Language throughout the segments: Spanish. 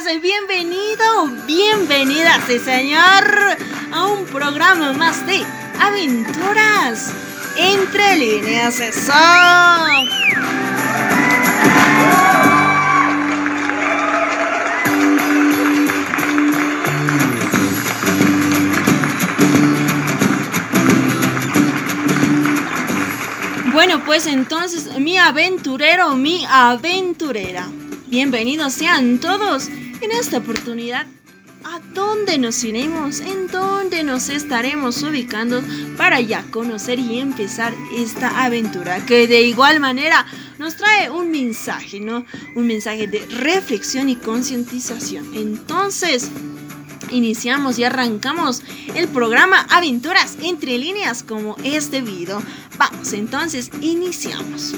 bienvenido, bienvenida, sí señor, a un programa más de aventuras entre líneas. Eso. Bueno, pues entonces, mi aventurero, mi aventurera. Bienvenidos sean todos en esta oportunidad. ¿A dónde nos iremos? ¿En dónde nos estaremos ubicando para ya conocer y empezar esta aventura que de igual manera nos trae un mensaje, ¿no? Un mensaje de reflexión y concientización. Entonces, iniciamos y arrancamos el programa Aventuras entre líneas como es debido. Vamos, entonces, iniciamos.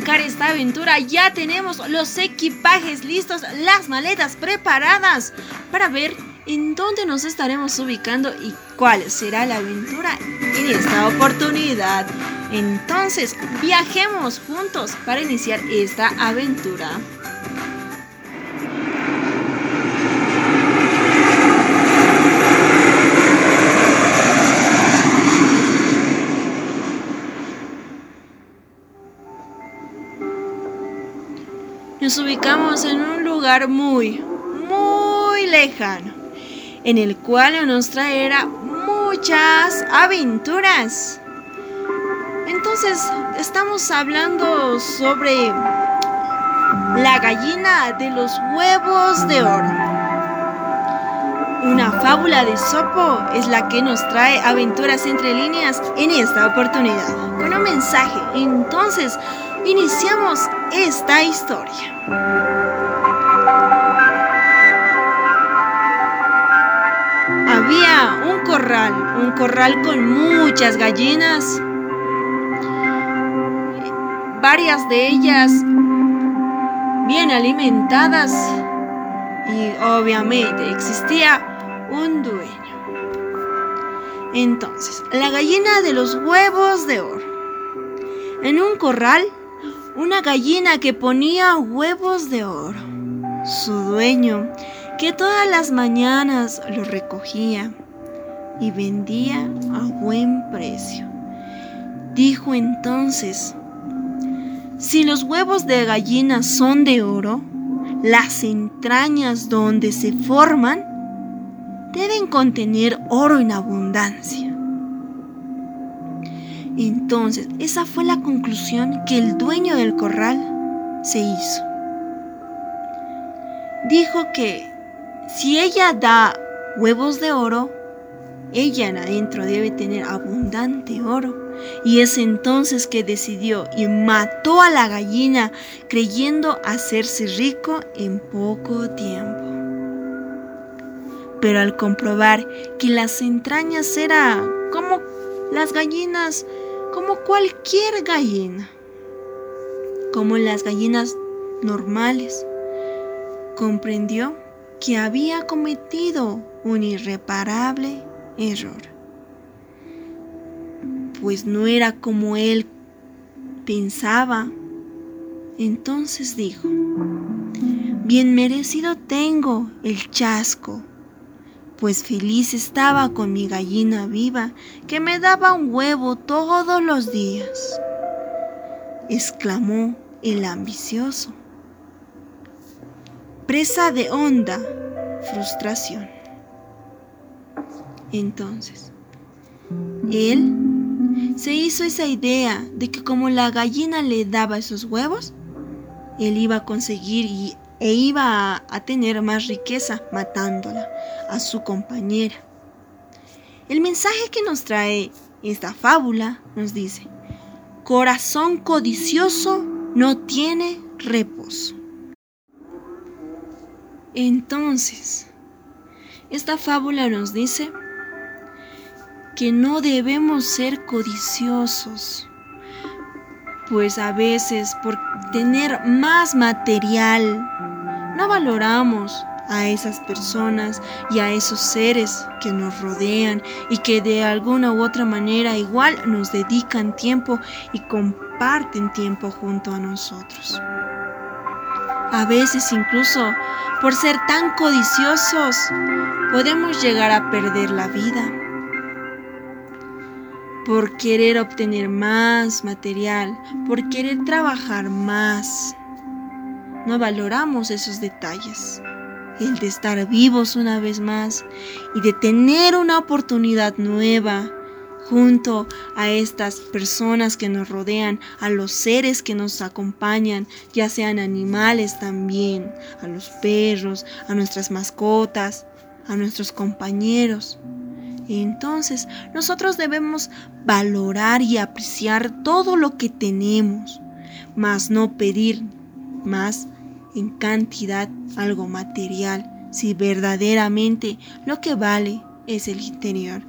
Esta aventura ya tenemos los equipajes listos, las maletas preparadas para ver en dónde nos estaremos ubicando y cuál será la aventura en esta oportunidad. Entonces, viajemos juntos para iniciar esta aventura. Nos ubicamos en un lugar muy, muy lejano, en el cual nos traerá muchas aventuras. Entonces, estamos hablando sobre la gallina de los huevos de oro. Una fábula de Sopo es la que nos trae aventuras entre líneas en esta oportunidad, con un mensaje. Entonces, iniciamos esta historia. Había un corral, un corral con muchas gallinas, varias de ellas bien alimentadas y obviamente existía un dueño. Entonces, la gallina de los huevos de oro. En un corral una gallina que ponía huevos de oro. Su dueño, que todas las mañanas lo recogía y vendía a buen precio. Dijo entonces, si los huevos de gallina son de oro, las entrañas donde se forman deben contener oro en abundancia. Entonces, esa fue la conclusión que el dueño del corral se hizo. Dijo que si ella da huevos de oro, ella en adentro debe tener abundante oro. Y es entonces que decidió y mató a la gallina creyendo hacerse rico en poco tiempo. Pero al comprobar que las entrañas eran como las gallinas como cualquier gallina, como las gallinas normales. Comprendió que había cometido un irreparable error, pues no era como él pensaba. Entonces dijo, bien merecido tengo el chasco pues feliz estaba con mi gallina viva que me daba un huevo todos los días, exclamó el ambicioso. Presa de honda frustración. Entonces, él se hizo esa idea de que como la gallina le daba esos huevos, él iba a conseguir y, e iba a, a tener más riqueza matándola a su compañera. El mensaje que nos trae esta fábula nos dice, corazón codicioso no tiene reposo. Entonces, esta fábula nos dice que no debemos ser codiciosos, pues a veces por tener más material no valoramos a esas personas y a esos seres que nos rodean y que de alguna u otra manera igual nos dedican tiempo y comparten tiempo junto a nosotros. A veces incluso por ser tan codiciosos podemos llegar a perder la vida. Por querer obtener más material, por querer trabajar más. No valoramos esos detalles. El de estar vivos una vez más y de tener una oportunidad nueva junto a estas personas que nos rodean, a los seres que nos acompañan, ya sean animales también, a los perros, a nuestras mascotas, a nuestros compañeros. Entonces, nosotros debemos valorar y apreciar todo lo que tenemos, mas no pedir más en cantidad algo material, si verdaderamente lo que vale es el interior.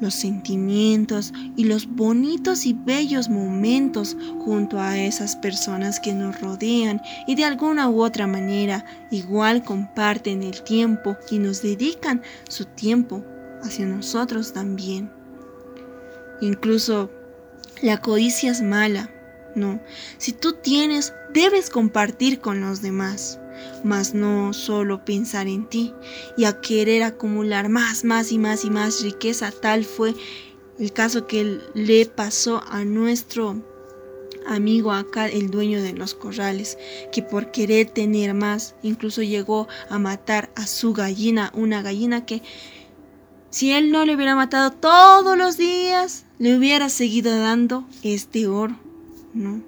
Los sentimientos y los bonitos y bellos momentos junto a esas personas que nos rodean y de alguna u otra manera igual comparten el tiempo y nos dedican su tiempo hacia nosotros también. Incluso la codicia es mala, no. Si tú tienes, debes compartir con los demás mas no solo pensar en ti y a querer acumular más, más y más y más riqueza. Tal fue el caso que le pasó a nuestro amigo acá, el dueño de los corrales, que por querer tener más, incluso llegó a matar a su gallina, una gallina que si él no le hubiera matado todos los días, le hubiera seguido dando este oro, ¿no?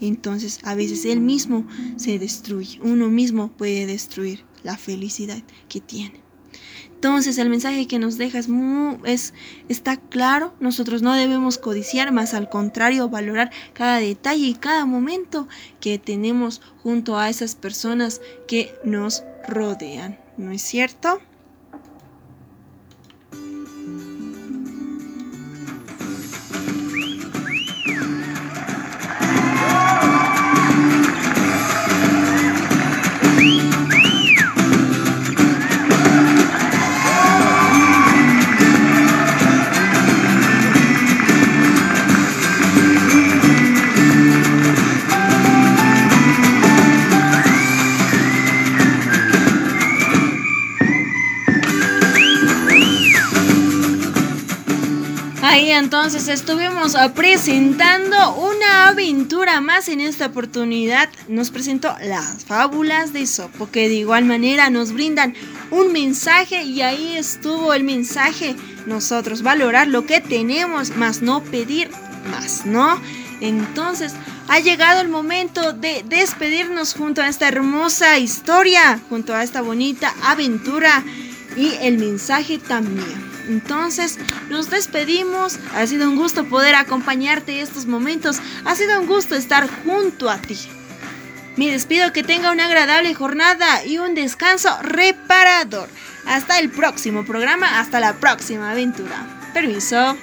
entonces a veces él mismo se destruye, uno mismo puede destruir la felicidad que tiene. Entonces el mensaje que nos deja es, es, está claro, nosotros no debemos codiciar, más al contrario, valorar cada detalle y cada momento que tenemos junto a esas personas que nos rodean, ¿no es cierto? Entonces estuvimos presentando una aventura más en esta oportunidad. Nos presentó las fábulas de Sopo, que de igual manera nos brindan un mensaje y ahí estuvo el mensaje. Nosotros valorar lo que tenemos, más no pedir más, ¿no? Entonces ha llegado el momento de despedirnos junto a esta hermosa historia, junto a esta bonita aventura y el mensaje también. Entonces, nos despedimos. Ha sido un gusto poder acompañarte estos momentos. Ha sido un gusto estar junto a ti. Me despido que tenga una agradable jornada y un descanso reparador. Hasta el próximo programa, hasta la próxima aventura. Permiso.